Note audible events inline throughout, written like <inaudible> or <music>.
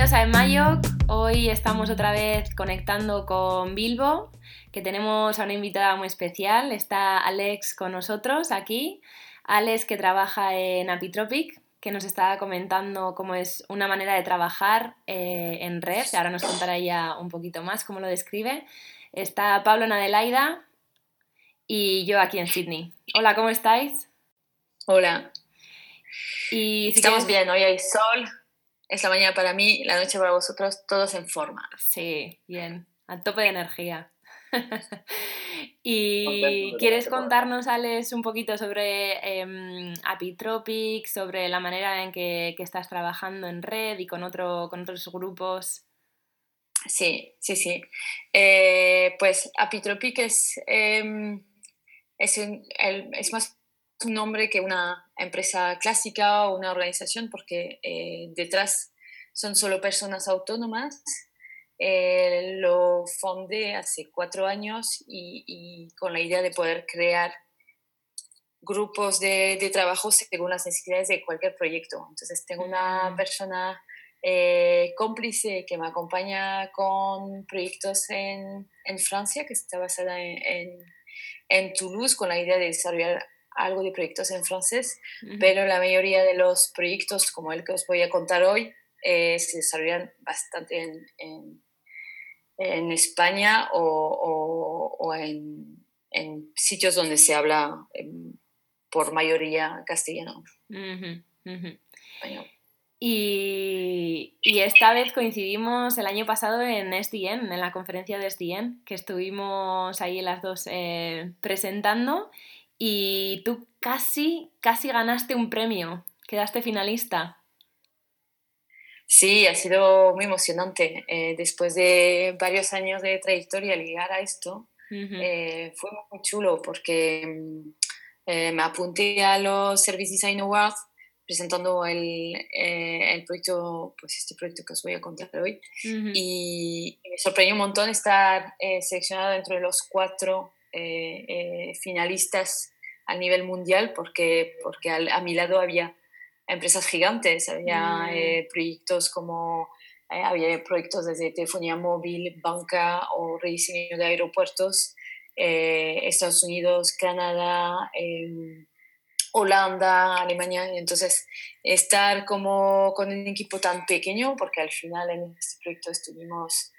Bienvenidos a Emayoc. Hoy estamos otra vez conectando con Bilbo, que tenemos a una invitada muy especial. Está Alex con nosotros aquí. Alex que trabaja en Apitropic, que nos estaba comentando cómo es una manera de trabajar eh, en red. Ahora nos contará ya un poquito más cómo lo describe. Está Pablo en Adelaida y yo aquí en Sydney. Hola, ¿cómo estáis? Hola. Y Estamos bien, hoy hay sol, es la mañana para mí, la noche para vosotros, todos en forma. Sí, bien, a tope de energía. <laughs> y quieres contarnos, Alex, un poquito sobre eh, Apitropic, sobre la manera en que, estás trabajando en red y con, otro, con otros grupos. Sí, sí, sí. Eh, pues Apitropic es, em, es, es más un nombre que una empresa clásica o una organización porque eh, detrás son solo personas autónomas. Eh, lo fundé hace cuatro años y, con la idea de poder crear grupos de, de, trabajo según las necesidades de cualquier proyecto. Entonces tengo una mm. persona eh, cómplice que me acompaña con proyectos en, en Francia, que está basada en, en, en Toulouse, con la idea de desarrollar algo de proyectos en francés, pero la mayoría de los proyectos, como el que os voy a contar hoy, eh, se desarrollan bastante en, en, en España o, o, en, en, sitios donde se habla em, por mayoría castellano. Y, y, esta vez coincidimos el año pasado en SDN, en la conferencia de SDN, que estuvimos ahí las dos eh, presentando y tú casi, casi ganaste un premio, quedaste finalista. Sí, ha sido muy emocionante. Eh, después de varios años de trayectoria, llegar a esto eh, fue muy chulo porque mm, eh, me apunté a los Service Design Awards presentando el, el, proyecto, pues este proyecto que os voy a contar hoy. y, me sorprendió un montón estar seleccionado entre los cuatro finalistas a nivel mundial porque, porque a mi lado había empresas gigantes, había mm. eh, proyectos como había proyectos desde telefonía móvil, banca o rediseño de aeropuertos, Estados Unidos, Canadá, em, Holanda, Alemania. Entonces, estar como con un equipo tan pequeño, porque al final en este proyecto estuvimos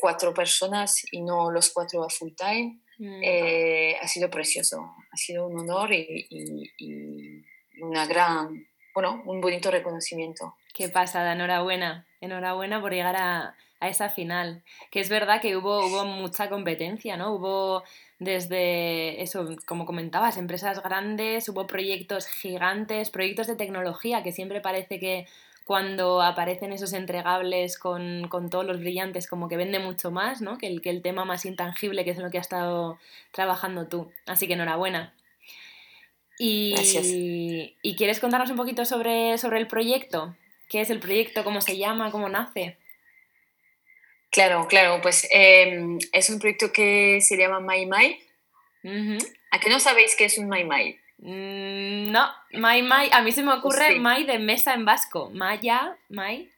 cuatro personas y no los cuatro a full time, Mm. Eh, ha sido precioso, ha sido un honor y, y, una gran, bueno, un bonito reconocimiento. Qué pasada, enhorabuena, enhorabuena por llegar a, a esa final. Que es verdad que hubo, hubo mucha competencia, ¿no? Hubo desde eso, como comentabas, empresas grandes, hubo proyectos gigantes, proyectos de tecnología que siempre parece que cuando aparecen esos entregables con, todos los brillantes, como que vende mucho más, ¿no? Que el, que el tema más intangible, que es en lo que has estado trabajando tú. Así que enhorabuena. Y, Gracias. ¿Y quieres contarnos un poquito sobre, sobre el proyecto? ¿Qué es el proyecto? ¿Cómo se llama? ¿Cómo nace? Claro, claro, pues em, es un proyecto que se llama My My. ¿A qué no sabéis qué es un My My? Mm, no, Mai Mai. A mí se me ocurre Mai de mesa en vasco. Maya, Mai.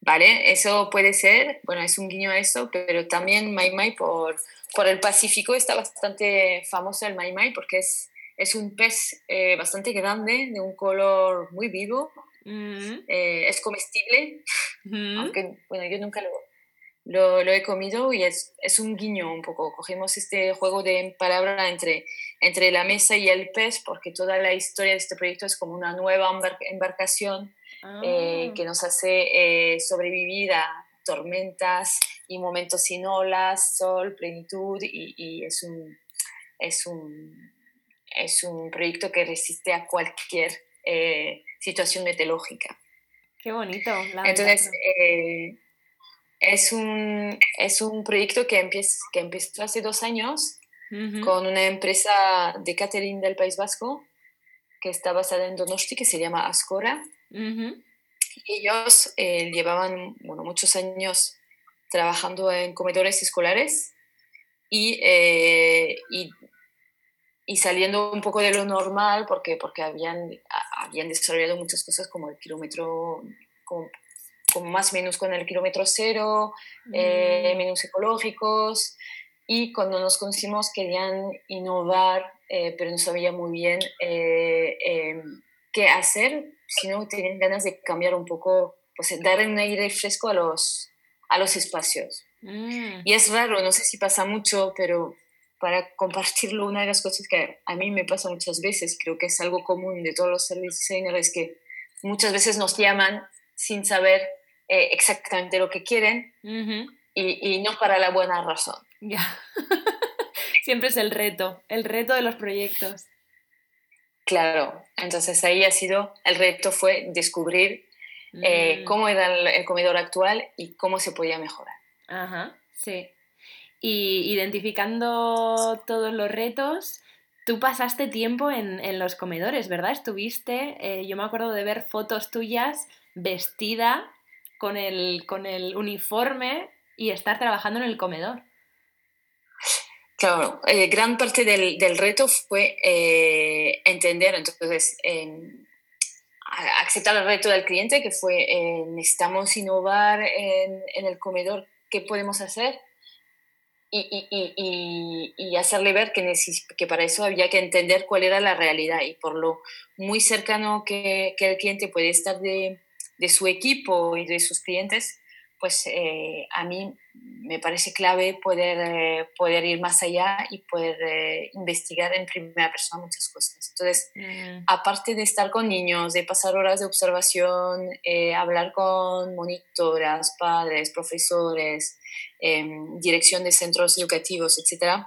Vale, eso puede ser. Bueno, es un guiño a eso, pero también Mai Mai por, por el Pacífico está bastante famoso el Mai Mai porque es, es un pez eh, bastante grande, de un color muy vivo. Mm. Eh, es comestible, mm. aunque bueno, yo nunca lo, lo, he comido y es, es, un guiño un poco. Cogimos este juego de palabra entre, entre la mesa y el pez porque toda la historia de este proyecto es como una nueva embarcación eh, ah. que nos hace eh, sobrevivir a tormentas y momentos sin olas, sol, plenitud y, y es, un, es, un, es un proyecto que resiste a cualquier eh, situación meteorológica. Qué bonito. Entonces, es un, es un proyecto que, empieza, que empezó hace dos años con una empresa de catering del País Vasco que está basada en Donosti, que se llama Ascora. Ellos eh, llevaban bueno, muchos años trabajando en comedores escolares y, eh, y, y, saliendo un poco de lo normal porque, porque habían, habían desarrollado muchas cosas como el kilómetro, como más menús con el kilómetro cero, eh, mm. menús ecológicos. Y cuando nos conocimos querían innovar, eh, pero no sabía muy bien em, qué hacer, sino tenían ganas de cambiar un poco, pues dar un aire fresco a los, a los espacios. Mm. Y es raro, no sé si pasa mucho, pero para compartirlo, una de las cosas que a mí me pasa muchas veces, creo que es algo común de todos los service designers, es que muchas veces nos llaman sin saber eh, exactamente lo que quieren y, y, no para la buena razón. Ya. <laughs> Siempre es el reto, el reto de los proyectos. Claro, entonces ahí ha sido, el reto fue descubrir eh, mm. cómo era el, comedor actual y cómo se podía mejorar. Ajá, sí. Y identificando todos los retos, tú pasaste tiempo en, los comedores, ¿verdad? Estuviste, eh, yo me acuerdo de ver fotos tuyas vestida con el, con el uniforme y estar trabajando en el comedor. Claro, eh, gran parte del, del reto fue eh, entender, entonces, aceptar el reto del cliente, que fue necesitamos innovar en, en, el comedor, ¿qué podemos hacer? Y, y, y, hacerle ver que, que para eso había que entender cuál era la realidad y por lo muy cercano que, que el cliente puede estar de, de su equipo y de sus clientes, pues eh, a mí me parece clave poder, eh, poder ir más allá y poder eh, investigar en primera persona muchas cosas. Entonces, mm. aparte de estar con niños, de pasar horas de observación, hablar con monitoras, padres, profesores, em, dirección de centros educativos, etc.,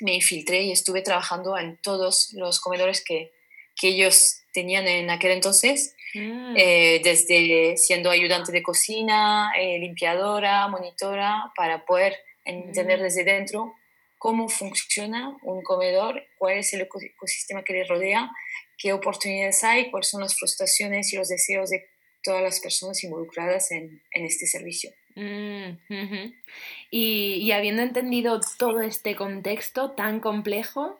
me infiltré y estuve trabajando en todos los comedores que, que ellos tenían en aquel entonces Mm. Eh, desde siendo ayudante de cocina, eh, limpiadora, monitora, para poder entender mm. desde dentro cómo funciona un comedor, cuál es el ecosistema que le rodea, qué oportunidades hay, cuáles son las frustraciones y los deseos de todas las personas involucradas en, en este servicio. Mm, y, y, habiendo entendido todo este contexto tan complejo,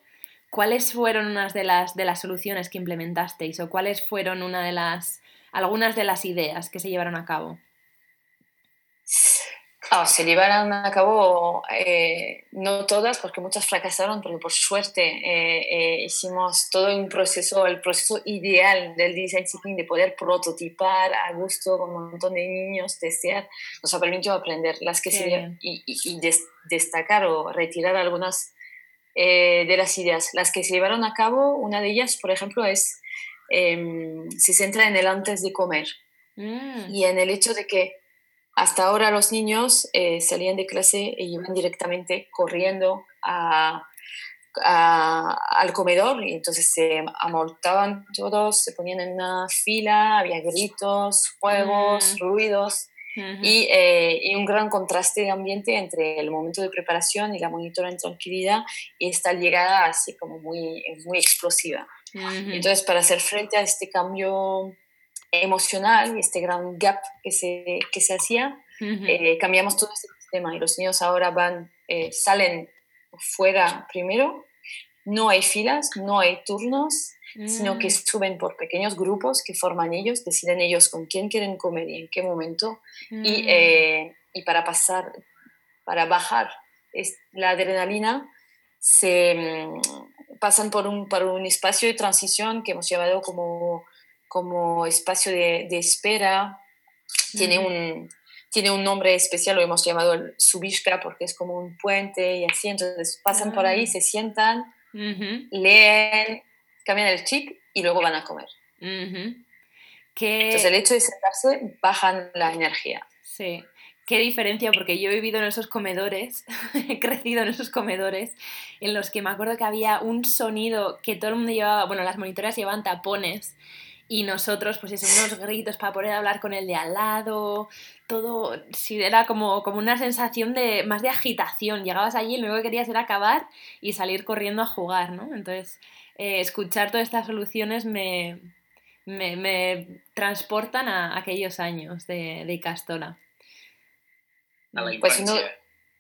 ¿cuáles fueron unas de las, de las soluciones que implementasteis o cuáles fueron una de las, algunas de las ideas que se llevaron a cabo? Ah, se llevaron a cabo eh, no todas, porque muchas fracasaron, pero por suerte eh, eh, hicimos todo un proceso, el proceso ideal del design thinking de poder prototipar a gusto con un montón de niños, testear, nos ha permitido aprender. Las que se y, y, destacar o retirar algunas eh, de las ideas. Las que se llevaron a cabo, una de ellas, por ejemplo, es, em, se centra en el antes de comer mm. y en el hecho de que hasta ahora los niños eh, salían de clase y iban directamente corriendo a, al comedor y entonces se amortaban todos, se ponían en una fila, había gritos, fuegos, mm. ruidos eh, y, un gran contraste de ambiente entre el momento de preparación y la monitora en tranquilidad y esta llegada así como muy, muy explosiva. Entonces, para hacer frente a este cambio emocional y este gran gap que se, que se hacía, eh, cambiamos todo este sistema y los niños ahora van, eh, salen fuera primero, no hay filas, no hay turnos, sino que mm. suben por pequeños grupos que forman ellos, deciden ellos con quién quieren comer y en qué momento, y, mm. eh, y, para pasar, para bajar la adrenalina, se mm, pasan por un, por un espacio de transición que hemos llamado como, como espacio de, de espera, tiene un tiene un nombre especial, lo hemos llamado el Subishka porque es como un puente y así, entonces pasan por ahí, se sientan, leen, cambian el chip y luego van a comer. Entonces el hecho de sentarse bajan la energía. Sí. Qué diferencia, porque yo he vivido en esos comedores, <laughs> he crecido en esos comedores, en los que me acuerdo que había un sonido que todo el mundo llevaba, bueno, las monitoras llevaban tapones y nosotros, pues eso, unos gritos para poder hablar con el de al lado, todo, sí, era como, como una sensación de más de agitación. Llegabas allí y lo único que querías era acabar y salir corriendo a jugar, ¿no? Entonces, eh, escuchar todas estas soluciones me, me, transportan a aquellos años de, de Castora. Pues uno,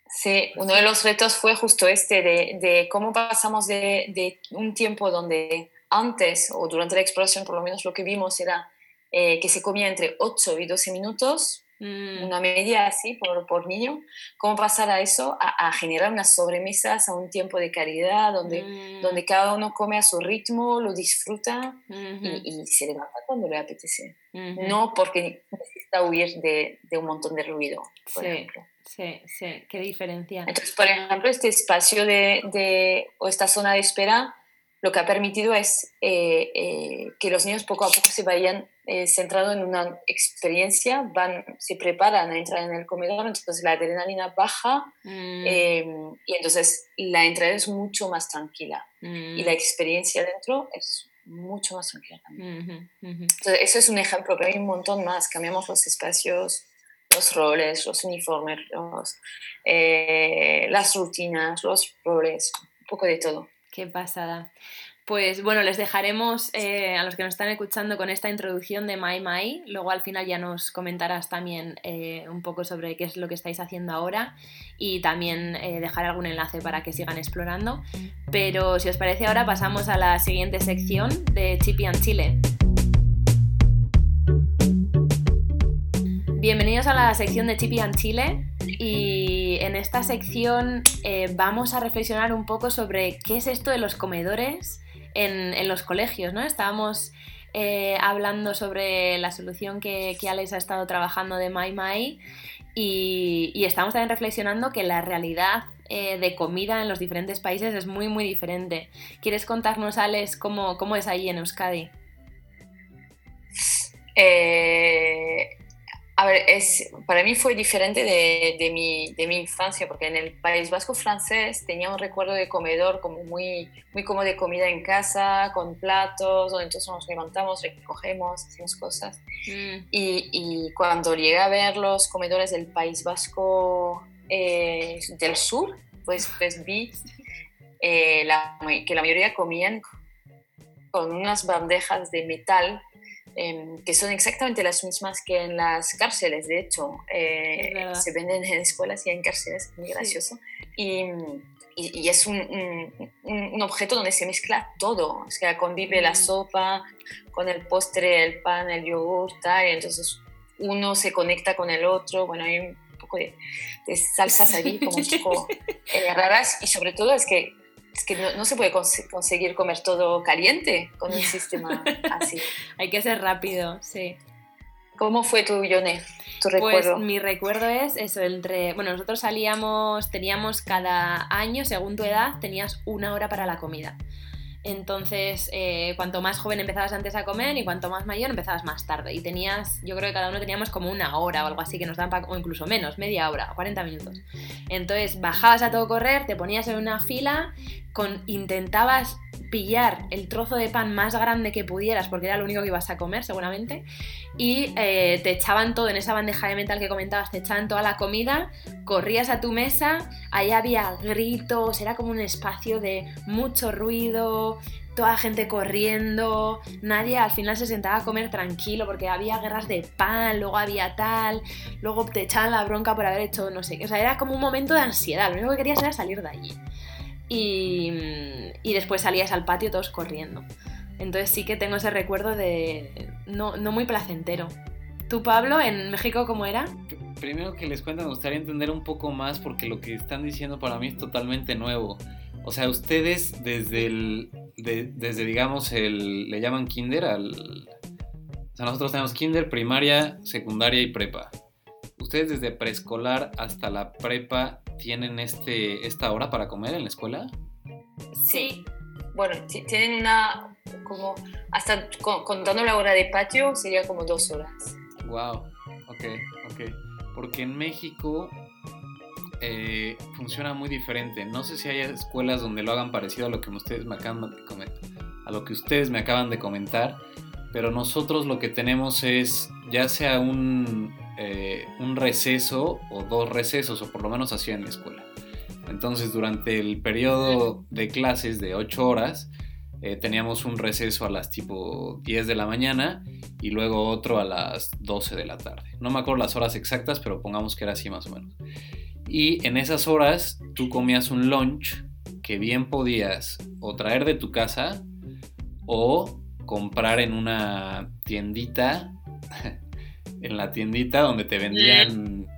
sí, uno de los retos fue justo este, de, de cómo pasamos de, de, un tiempo donde antes o durante la exploración por lo menos lo que vimos era eh, que se comía entre 8 y 12 minutos. Una media así por, por, niño, cómo pasar a eso, a, generar unas sobremesas a un tiempo de calidad, donde, mm. donde cada uno come a su ritmo, lo disfruta y, se levanta cuando le apetece. No porque necesita huir de, de, un montón de ruido, por ejemplo. Sí, sí, qué diferencia. Entonces, por ejemplo, este espacio de, de o esta zona de espera lo que ha permitido es eh, eh, que los niños poco a poco se vayan eh, centrando en una experiencia, van, se preparan a entrar en el comedor, entonces la adrenalina baja mm. y entonces la entrada es mucho más tranquila y la mm. experiencia dentro es mucho más tranquila también. Entonces, eso es un ejemplo, pero hay un montón más. Cambiamos los espacios, los roles, los uniformes, las rutinas, los roles, un poco de todo. Qué pasada. Pues bueno, les dejaremos eh, a los que nos están escuchando con esta introducción de My My. Luego al final ya nos comentarás también eh, un poco sobre qué es lo que estáis haciendo ahora y también eh, dejar algún enlace para que sigan explorando. Pero si os parece ahora pasamos a la siguiente sección de Chippy and Chile. Bienvenidos a la sección de Chippy and Chile y en esta sección eh, vamos a reflexionar un poco sobre qué es esto de los comedores en, los colegios, ¿no? Estábamos eh, hablando sobre la solución que, Alex ha estado trabajando de My y, y estamos también reflexionando que la realidad eh, de comida en los diferentes países es muy muy diferente. ¿Quieres contarnos, Alex, cómo, cómo es ahí en Euskadi? Eh, a ver, es, para mí fue diferente de, de, mi, de, mi, infancia, porque en el País Vasco francés tenía un recuerdo de comedor como muy, muy como de comida en casa, con platos, donde entonces nos levantamos, recogemos, hacemos cosas. Mm. Y, y, cuando llegué a ver los comedores del País Vasco eh, del sur, pues, pues vi eh, la, que la mayoría comían con unas bandejas de metal Em, que son exactamente las mismas que en las cárceles, de hecho, eh, se venden en escuelas y en cárceles, muy gracioso. Y, y, es un, un, objeto donde se mezcla todo, o sea, convive la mm. sopa con el postre, el pan, el yogur, y entonces uno se conecta con el otro, bueno, hay un poco de, de salsas ahí como un <laughs> poco eh, raras y sobre todo es que es que no, se puede conseguir comer todo caliente con un sistema <laughs> así. Hay que ser rápido, sí. ¿Cómo fue tu, Yone? Tu pues recuerdo? mi recuerdo es eso, entre... Bueno, nosotros salíamos, teníamos cada año, según tu edad, tenías una hora para la comida. Entonces, eh, cuanto más joven empezabas antes a comer y cuanto más mayor empezabas más tarde. Y tenías, yo creo que cada uno teníamos como una hora o algo así que nos daban, o incluso menos, media hora, 40 minutos. Entonces, bajabas a todo correr, te ponías en una fila, con, intentabas pillar el trozo de pan más grande que pudieras, porque era lo único que ibas a comer seguramente, y eh, te echaban todo en esa bandeja de metal que comentabas, te echaban toda la comida, corrías a tu mesa, ahí había gritos, era como un espacio de mucho ruido, toda gente corriendo, nadie al final se sentaba a comer tranquilo porque había guerras de pan, luego había tal, luego te echaban la bronca por haber hecho no sé qué, o sea, era como un momento de ansiedad, lo único que querías era salir de allí y, después salías al patio todos corriendo. Entonces sí que tengo ese recuerdo de no, muy placentero. ¿Tú, Pablo, en México cómo era? Primero que les cuento, me gustaría entender un poco más porque lo que están diciendo para mí es totalmente nuevo. O sea, ustedes desde el, desde digamos el, le llaman kinder al... O sea, nosotros tenemos kinder, primaria, secundaria y prepa. Ustedes desde preescolar hasta la prepa tienen este, esta hora para comer en la escuela? Sí. Bueno, tienen una, como, hasta contando la hora de patio, sería como dos horas. Wow, ok, ok. Porque en México eh, funciona muy diferente. No sé si hay escuelas donde lo hagan parecido a lo que ustedes me acaban de comentar, a lo que ustedes me acaban de comentar, pero nosotros lo que tenemos es ya sea un eh, un receso o dos recesos, o por lo menos así en la escuela. Entonces, durante el periodo de clases de 8 horas, eh, teníamos un receso a las tipo 10 de la mañana y luego otro a las 12 de la tarde. No me acuerdo las horas exactas, pero pongamos que era así más o menos. Y en esas horas tú comías un lunch que bien podías o traer de tu casa o comprar en una tiendita <laughs> en la tiendita donde te vendían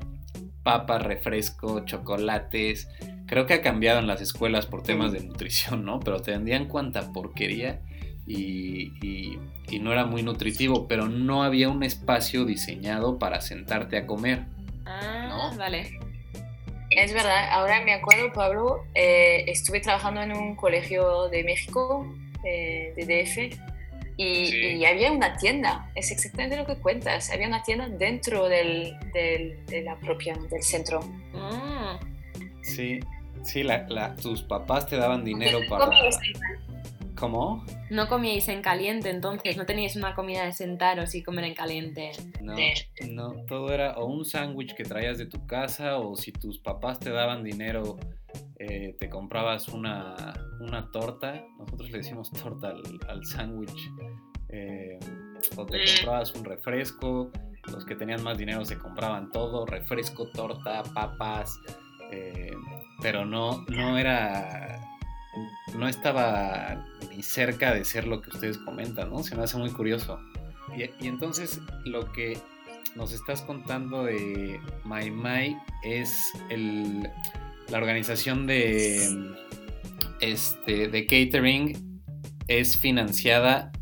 papas, refresco, chocolates. Creo que ha cambiado en las escuelas por temas de nutrición, ¿no? Pero te vendían cuanta porquería y, no era muy nutritivo, pero no había un espacio diseñado para sentarte a comer. Ah, vale. Es verdad, ahora me acuerdo, Pablo, eh, estuve trabajando en un colegio de México, eh, de DF, y, había una tienda, es exactamente lo que cuentas, había una tienda dentro del, de la propia, del centro. Ah. Sí, sí, la, tus papás te daban dinero para... ¿Cómo? No comíais en caliente entonces, no teníais una comida de sentaros y comer en caliente. No, no, todo era o un sándwich que traías de tu casa o si tus papás te daban dinero, eh, te comprabas una, torta, nosotros le decimos torta al, sándwich, eh, o te comprabas un refresco, los que tenían más dinero se compraban todo, refresco, torta, papas, eh, pero no, no era no estaba ni cerca de ser lo que ustedes comentan, ¿no? Se me hace muy curioso. Y, entonces lo que nos estás contando de My My es la organización de, este, de catering es financiada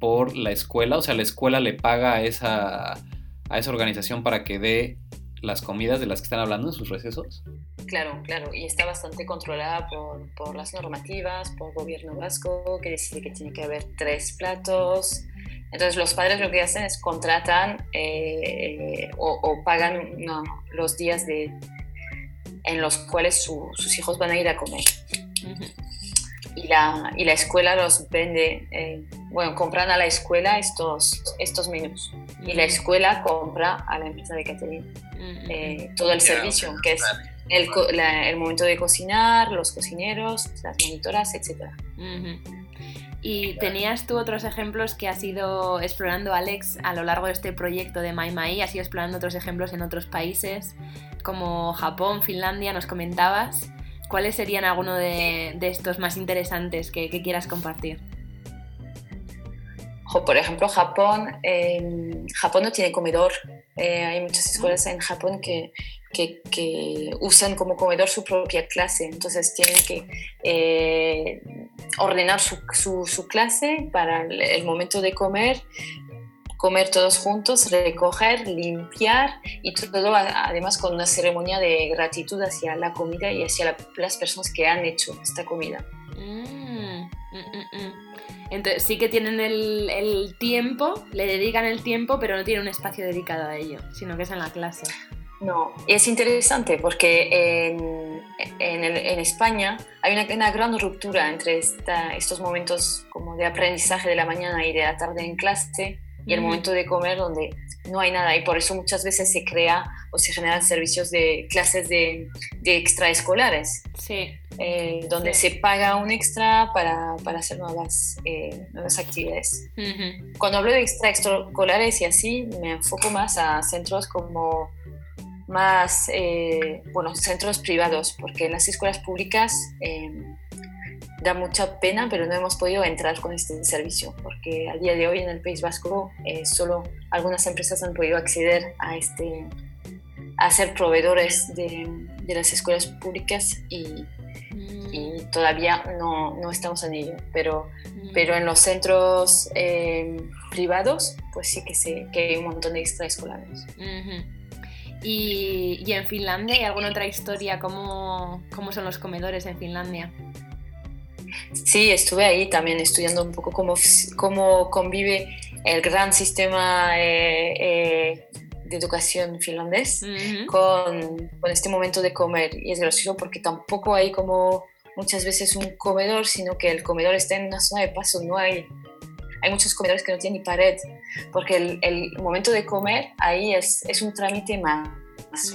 por la escuela, o sea, la escuela le paga a esa, a esa organización para que dé las comidas de las que están hablando en sus recesos. Claro, claro, y está bastante controlada por, por las normativas, por el gobierno vasco, que decide que tiene que haber tres platos. Entonces los padres lo que hacen es contratan eh, o, pagan los días de, en los cuales sus hijos van a ir a comer. y, la, y la escuela los vende, eh, bueno, compran a la escuela estos, estos menús. Y la escuela compra a la empresa de catering eh, todo el servicio, que es el, el, momento de cocinar, los cocineros, las monitoras, etc. ¿Y tenías tú otros ejemplos que has ido explorando, Alex, a lo largo de este proyecto de MyMai? ¿Has ido explorando otros ejemplos en otros países, como Japón, Finlandia, nos comentabas? ¿Cuáles serían algunos de, estos más interesantes que, quieras compartir? por ejemplo, Japón, Japón no tiene comedor. Eh, hay muchas escuelas en Japón que que, usan como comedor su propia clase, entonces tienen que eh, ordenar su, su, clase para el, momento de comer, comer todos juntos, recoger, limpiar y todo además con una ceremonia de gratitud hacia la comida y hacia las personas que han hecho esta comida. Mm, mm, mm, entonces sí que tienen el, el, tiempo, le dedican el tiempo, pero no tienen un espacio dedicado a ello, sino que es en la clase. No, es interesante porque en, en, España hay una, una, gran ruptura entre estos momentos como de aprendizaje de la mañana y de la tarde en clase y el momento de comer donde no hay nada y por eso muchas veces se crea o se generan servicios de clases de, de extraescolares. Sí. Eh, donde se paga un extra para, para hacer nuevas, eh, nuevas actividades. Cuando hablo de extraescolares y así, me enfoco más a centros como más, eh, bueno, centros privados, porque en las escuelas públicas eh, da mucha pena, pero no hemos podido entrar con este servicio, porque a día de hoy en el País Vasco eh, solo algunas empresas han podido acceder a, este, a ser proveedores de, de las escuelas públicas y, y todavía no, no, estamos en ello, pero, pero en los centros privados, pues sí que, sé que hay un montón de extraescolares. Y, en Finlandia hay alguna otra historia? ¿Cómo, ¿Cómo, son los comedores en Finlandia? Sí, estuve ahí también estudiando un poco cómo, cómo convive el gran sistema eh, eh, de educación finlandés con, con, este momento de comer. Y es gracioso porque tampoco hay como muchas veces un comedor, sino que el comedor está en una zona de paso, no hay hay muchos comedores que no tienen ni pared, porque el, el momento de comer ahí es, es un trámite más,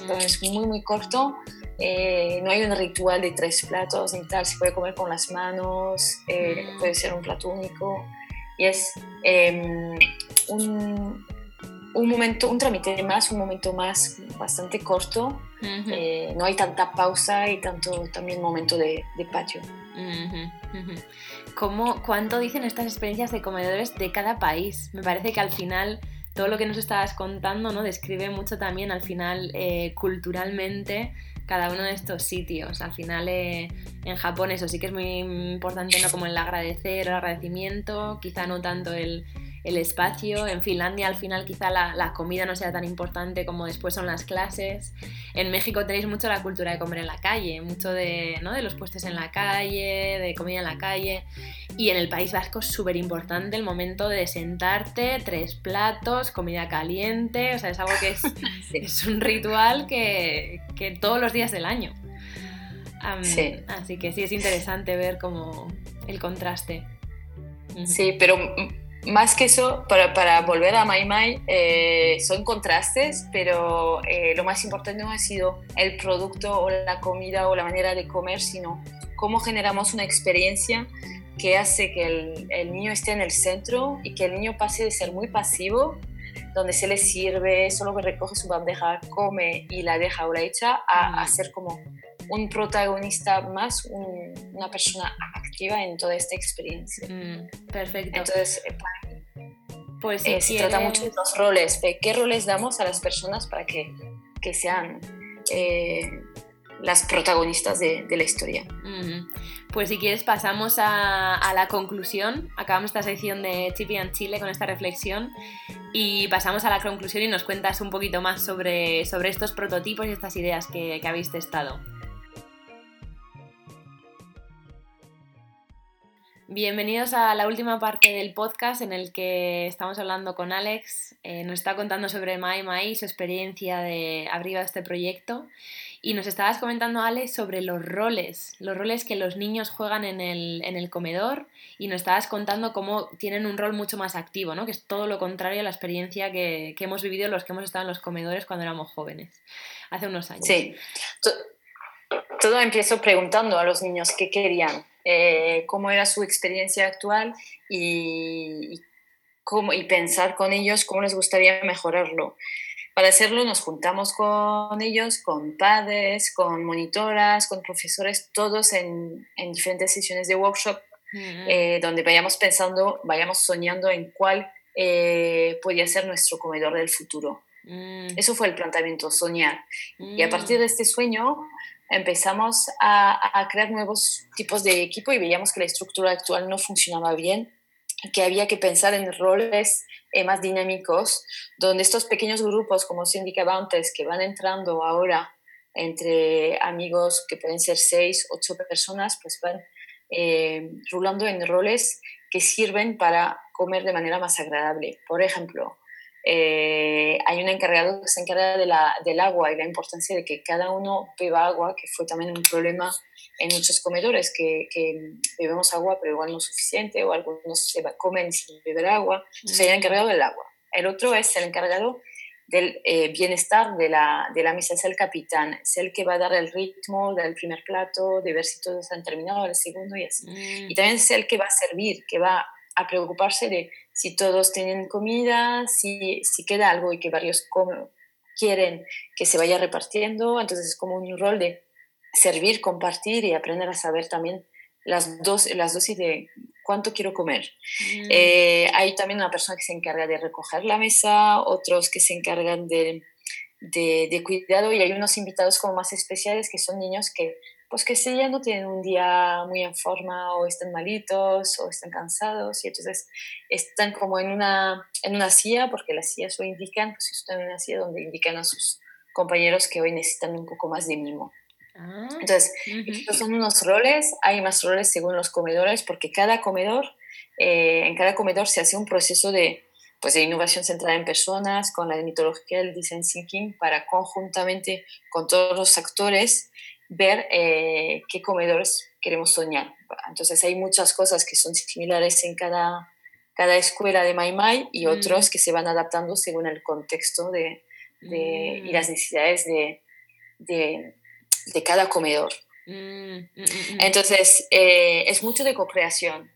mm. es muy, muy corto. Eh, no hay un ritual de tres platos ni tal, se puede comer con las manos, eh, mm. puede ser un plato único. Y es em, un, un, momento, un trámite más, un momento más bastante corto. Eh, no hay tanta pausa y tanto también momento de, de patio. ¿Cómo, ¿Cuánto dicen estas experiencias de comedores de cada país? Me parece que al final todo lo que nos estabas contando, ¿no? Describe mucho también al final eh, culturalmente cada uno de estos sitios. Al final eh, en Japón eso sí que es muy importante, ¿no? Como el agradecer, el agradecimiento, quizá no tanto el el espacio. En Finlandia al final quizá la, comida no sea tan importante como después son las clases. En México tenéis mucho la cultura de comer en la calle, mucho de, ¿no? de los puestos en la calle, de comida en la calle. Y en el País Vasco es súper importante el momento de sentarte, tres platos, comida caliente, o sea, es algo que es, <laughs> es un ritual que, que, todos los días del año. Así que sí, es interesante ver como el contraste. Sí, pero más que eso, para, volver a Mai Mai, eh, son contrastes, pero eh, lo más importante no ha sido el producto o la comida o la manera de comer, sino cómo generamos una experiencia que hace que el, niño esté en el centro y que el niño pase de ser muy pasivo, donde se le sirve, solo que recoge su bandeja, come y la deja o la echa, a, a ser como un protagonista más, una persona activa en toda esta experiencia. Mm, perfecto. Entonces, eh, pues eh, se trata mucho de los roles, de qué roles damos a las personas para que, que sean eh, las protagonistas de, la historia. Pues si quieres pasamos a, la conclusión. Acabamos esta sección de Chippy and Chile con esta reflexión y pasamos a la conclusión y nos cuentas un poquito más sobre, sobre estos prototipos y estas ideas que, que habéis testado. Bienvenidos a la última parte del podcast en el que estamos hablando con Alex. Eh, nos está contando sobre Mai Mai y su experiencia de abrir este proyecto. Y nos estabas comentando, Alex, sobre los roles, los roles que los niños juegan en el, comedor. Y nos estabas contando cómo tienen un rol mucho más activo, ¿no? que es todo lo contrario a la experiencia que, que hemos vivido los que hemos estado en los comedores cuando éramos jóvenes, hace unos años. Sí. Todo empiezo preguntando a los niños qué querían eh, cómo era su experiencia actual y, cómo, y pensar con ellos cómo les gustaría mejorarlo. Para hacerlo nos juntamos con ellos, con padres, con monitoras, con profesores, todos en, en diferentes sesiones de workshop, eh, donde vayamos pensando, vayamos soñando en cuál eh, podría ser nuestro comedor del futuro. Mm. Eso fue el planteamiento, soñar. Y a mm. partir de este sueño empezamos a, crear nuevos tipos de equipo y veíamos que la estructura actual no funcionaba bien, que había que pensar en roles eh, más dinámicos, donde estos pequeños grupos, como se indicaba antes, que van entrando ahora entre amigos que pueden ser seis, ocho personas, pues van eh, rulando en roles que sirven para comer de manera más agradable. Por ejemplo, eh, hay un encargado que se encarga de la, del agua y la importancia de que cada uno beba agua, que fue también un problema en muchos comedores, que, que bebemos agua pero igual no suficiente o algunos se comen sin beber agua. Entonces, hay el encargado del agua. El otro es el encargado del eh, bienestar de la, de la mesa, es el capitán, es el que va a dar el ritmo del primer plato, de ver si todos han terminado, el segundo y así. Mm. Y también es el que va a servir, que va a preocuparse de si todos tienen comida, si, si queda algo y que varios quieren que se vaya repartiendo. Entonces es como un rol de servir, compartir y aprender a saber también las, dos, las dosis de cuánto quiero comer. Mm. Eh, hay también una persona que se encarga de recoger la mesa, otros que se encargan de, de, de, cuidado y hay unos invitados como más especiales que son niños que pues que si ya no tienen un día muy en forma o están malitos o están cansados y entonces están como en una, en una silla, porque las sillas lo indican, pues están en una silla donde indican a sus compañeros que hoy necesitan un poco más de mimo. Ah, entonces, estos son unos roles, hay más roles según los comedores, porque cada comedor, eh, en cada comedor se hace un proceso de, pues, de innovación centrada en personas, con la mitología del design thinking, para conjuntamente con todos los actores ver eh, qué comedores queremos soñar. Entonces hay muchas cosas que son similares en cada, cada escuela de Mai Mai y mm. otros que se van adaptando según el contexto de, de y las mm. necesidades de, de, de cada comedor. Mm, Entonces eh, es mucho de co-creación.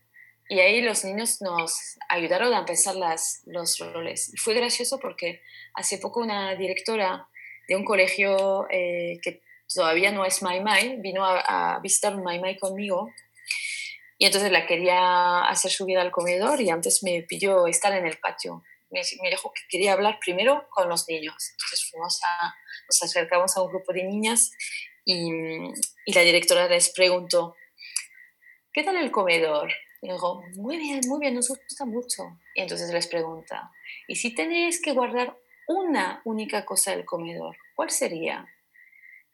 Y ahí los niños nos ayudaron a empezar las, los roles. Y fue gracioso porque hace poco una directora de un colegio eh, que todavía no es Mai Mai, vino a, visitar Mai Mai conmigo y entonces la quería hacer subir al comedor y antes me pidió estar en el patio me, dijo que quería hablar primero con los niños. Entonces fuimos a, nos acercamos a un grupo de niñas y, y la directora les preguntó, ¿qué tal el comedor? Y digo, muy bien, muy bien, nos gusta mucho. Y entonces les pregunta, ¿y si tenéis que guardar una única cosa del comedor, cuál sería?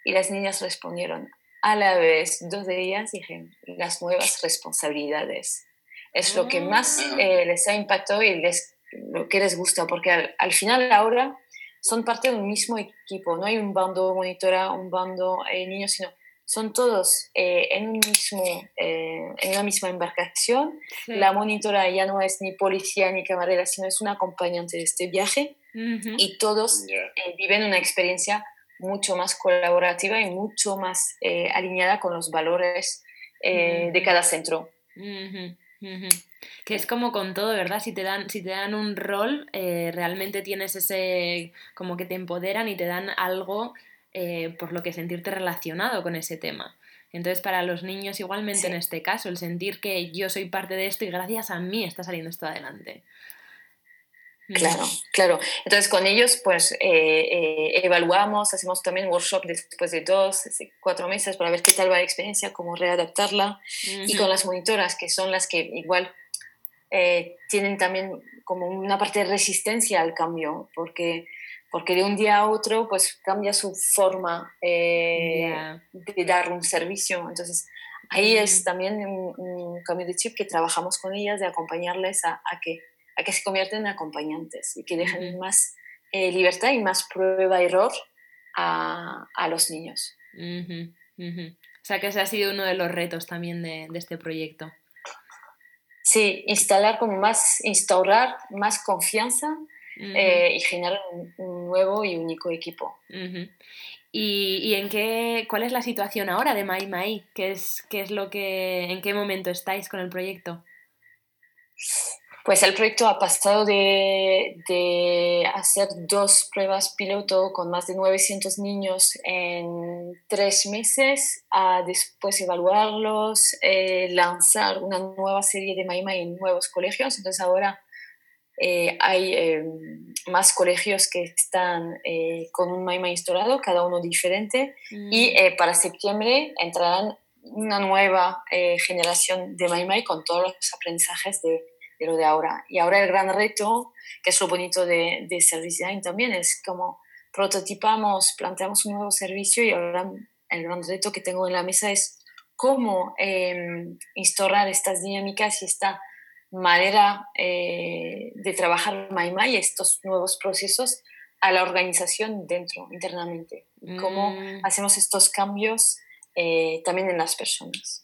Y las niñas respondieron, a la vez, dos de ellas dije, las nuevas responsabilidades. Es lo que más ah. eh, les ha impactado y les, lo que les gusta, porque al, al, final ahora son parte de un mismo equipo, no hay un bando monitora, un bando eh, niños, sino son todos eh, en, un mismo, eh, en una misma embarcación. La monitora ya no es ni policía ni camarera, sino es una acompañante de este viaje y todos viven una experiencia mucho más colaborativa y mucho más eh, alineada con los valores eh, de cada centro. Que es como con todo, ¿verdad? Si te dan, si te dan un rol, eh, realmente tienes ese, como que te empoderan y te dan algo por lo que sentirte relacionado con ese tema. Entonces, para los niños, igualmente en este caso, el sentir que yo soy parte de esto y gracias a mí está saliendo esto adelante. Claro, claro. Entonces con ellos pues eh, eh, evaluamos, hacemos también workshop después de dos, cuatro meses para ver qué tal va la experiencia, cómo readaptarla. Y con las monitoras, que son las que igual eh, tienen también como una parte de resistencia al cambio, porque, porque de un día a otro pues cambia su forma de dar un servicio. Entonces ahí es también un, cambio de chip que trabajamos con ellas, de acompañarles a, a que que se convierten en acompañantes y que dejen más eh, libertad y más prueba-error a, a, los niños. O sea que ese ha sido uno de los retos también de, de este proyecto. Sí, instalar como más, instaurar más confianza eh, y generar un, nuevo y único equipo. ¿Y, ¿Y, en qué, cuál es la situación ahora de Mai Mai? ¿Qué es, qué es lo que, en qué momento estáis con el proyecto? Pues el proyecto ha pasado de, de, hacer dos pruebas piloto con más de 900 niños en tres meses a después evaluarlos, eh, lanzar una nueva serie de Maima en nuevos colegios. Entonces ahora eh, hay eh, más colegios que están con un Maima instalado, cada uno diferente. Y mm. para septiembre entrarán una nueva generación de Maima con todos los aprendizajes de de lo de ahora. Y ahora el gran reto, que es lo bonito de, de Service Design también, es como prototipamos, planteamos un nuevo servicio y ahora el gran reto que tengo en la mesa es cómo eh, instaurar estas dinámicas y esta manera eh, de trabajar y estos nuevos procesos a la organización dentro, internamente. Cómo mm. hacemos estos cambios eh, también en las personas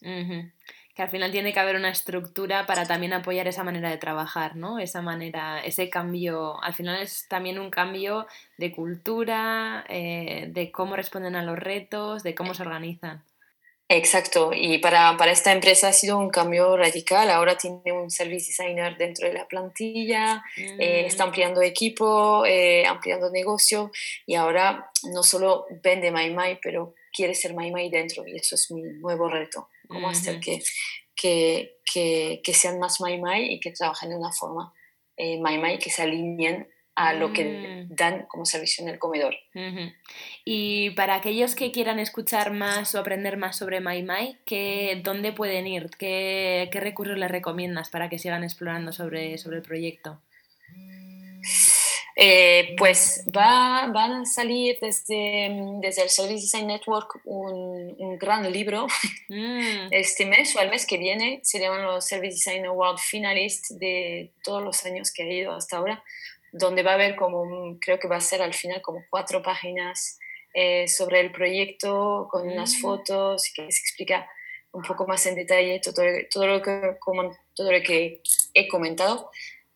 que al final tiene que haber una estructura para también apoyar esa manera de trabajar, ¿no? Esa manera, ese cambio, al final es también un cambio de cultura, eh, de cómo responden a los retos, de cómo se organizan. Exacto, y para, para, esta empresa ha sido un cambio radical. Ahora tiene un service designer dentro de la plantilla, eh, está mm. ampliando equipo, eh, ampliando negocio y ahora no solo vende MyMy, pero quiere ser MyMy dentro y eso es mi nuevo reto cómo hacer que, que, que, que, sean más Mai Mai y que trabajen de una forma eh, Mai Mai que se alineen a lo que mm. dan como servicio en el comedor. Y para aquellos que quieran escuchar más o aprender más sobre Mai Mai, ¿qué, ¿dónde pueden ir? ¿Qué, ¿Qué, recursos les recomiendas para que sigan explorando sobre, sobre el proyecto? Eh, pues va, van a salir desde, desde el Service Design Network un, un gran libro mm. <laughs> este mes o el mes que viene. Se llaman los Service Design Award Finalists de todos los años que ha ido hasta ahora, donde va a haber como, creo que va a ser al final como cuatro páginas eh, sobre el proyecto con unas mm. fotos que se explica un poco más en detalle todo, todo, lo, que, como, todo lo que he comentado.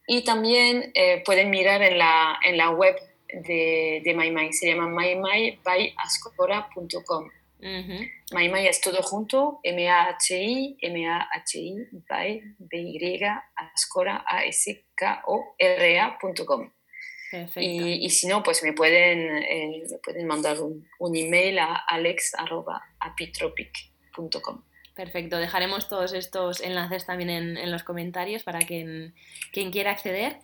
Y también eh, pueden mirar en la, en la web de, de MyMy, se llama mymybyascora.com. Uh MyMy es todo junto, M-A-H-I, M-A-H-I, by, B-Y, Ascora, A-S-K-O-R-A.com. Y, y, si no, pues me pueden, eh, pueden mandar un, un email a alex.apitropic.com. Perfecto, dejaremos todos estos enlaces también en, los comentarios para quien, quien quiera acceder.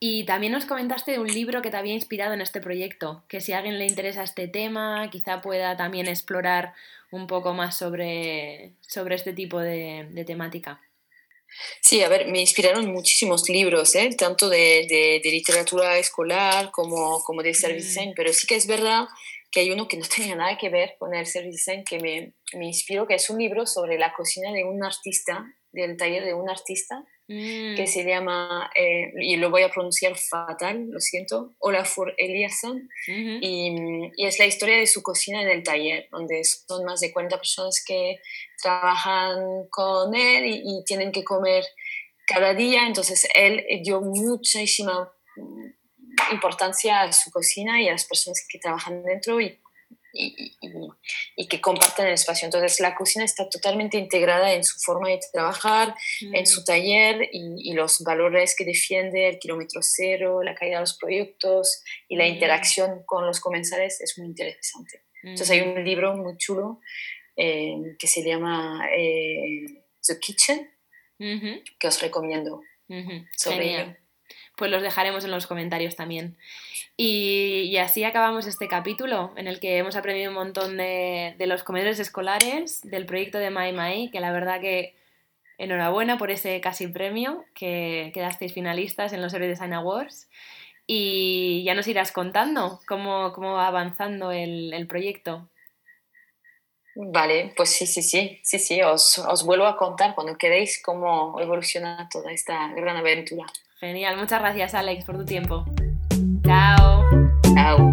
Y también nos comentaste de un libro que te había inspirado en este proyecto, que si a alguien le interesa este tema, quizá pueda también explorar un poco más sobre, sobre este tipo de, de temática. Sí, a ver, me inspiraron muchísimos libros, ¿eh? tanto de, de, de, literatura escolar como, como de service mm. design, pero sí que es verdad que hay uno que no <laughs> tenía nada que ver con el service design que me, me inspiró, que es un libro sobre la cocina de un artista, del taller de un artista, Mm. que se llama, eh, y lo voy a pronunciar fatal, lo siento, Olafur Eliasson, y, y, es la historia de su cocina en el taller, donde son más de 40 personas que trabajan con él y, tienen que comer cada día, entonces él dio muchísima importancia a su cocina y a las personas que trabajan dentro y y, y, que comparten el espacio. Entonces la cocina está totalmente integrada en su forma de trabajar, en su mm. taller y, los valores que defiende, el kilómetro cero, la calidad de los proyectos y la mm. interacción con los comensales es muy interesante. Entonces hay mm. un libro muy chulo eh, que se llama eh, The Kitchen, que os recomiendo sobre ello. Pues los dejaremos en los comentarios también. Y, así acabamos este capítulo en el que hemos aprendido un montón de, los comedores escolares, del proyecto de Mai Mai, que la verdad que enhorabuena por ese casi premio, que quedasteis finalistas en los Early Design Awards. Y ya nos irás contando cómo, cómo va avanzando el, el, proyecto. Vale, pues sí, sí, sí, sí, sí, os, os vuelvo a contar cuando queréis cómo evoluciona toda esta gran aventura. Genial, muchas gracias Alex por tu tiempo. Chao. Chao.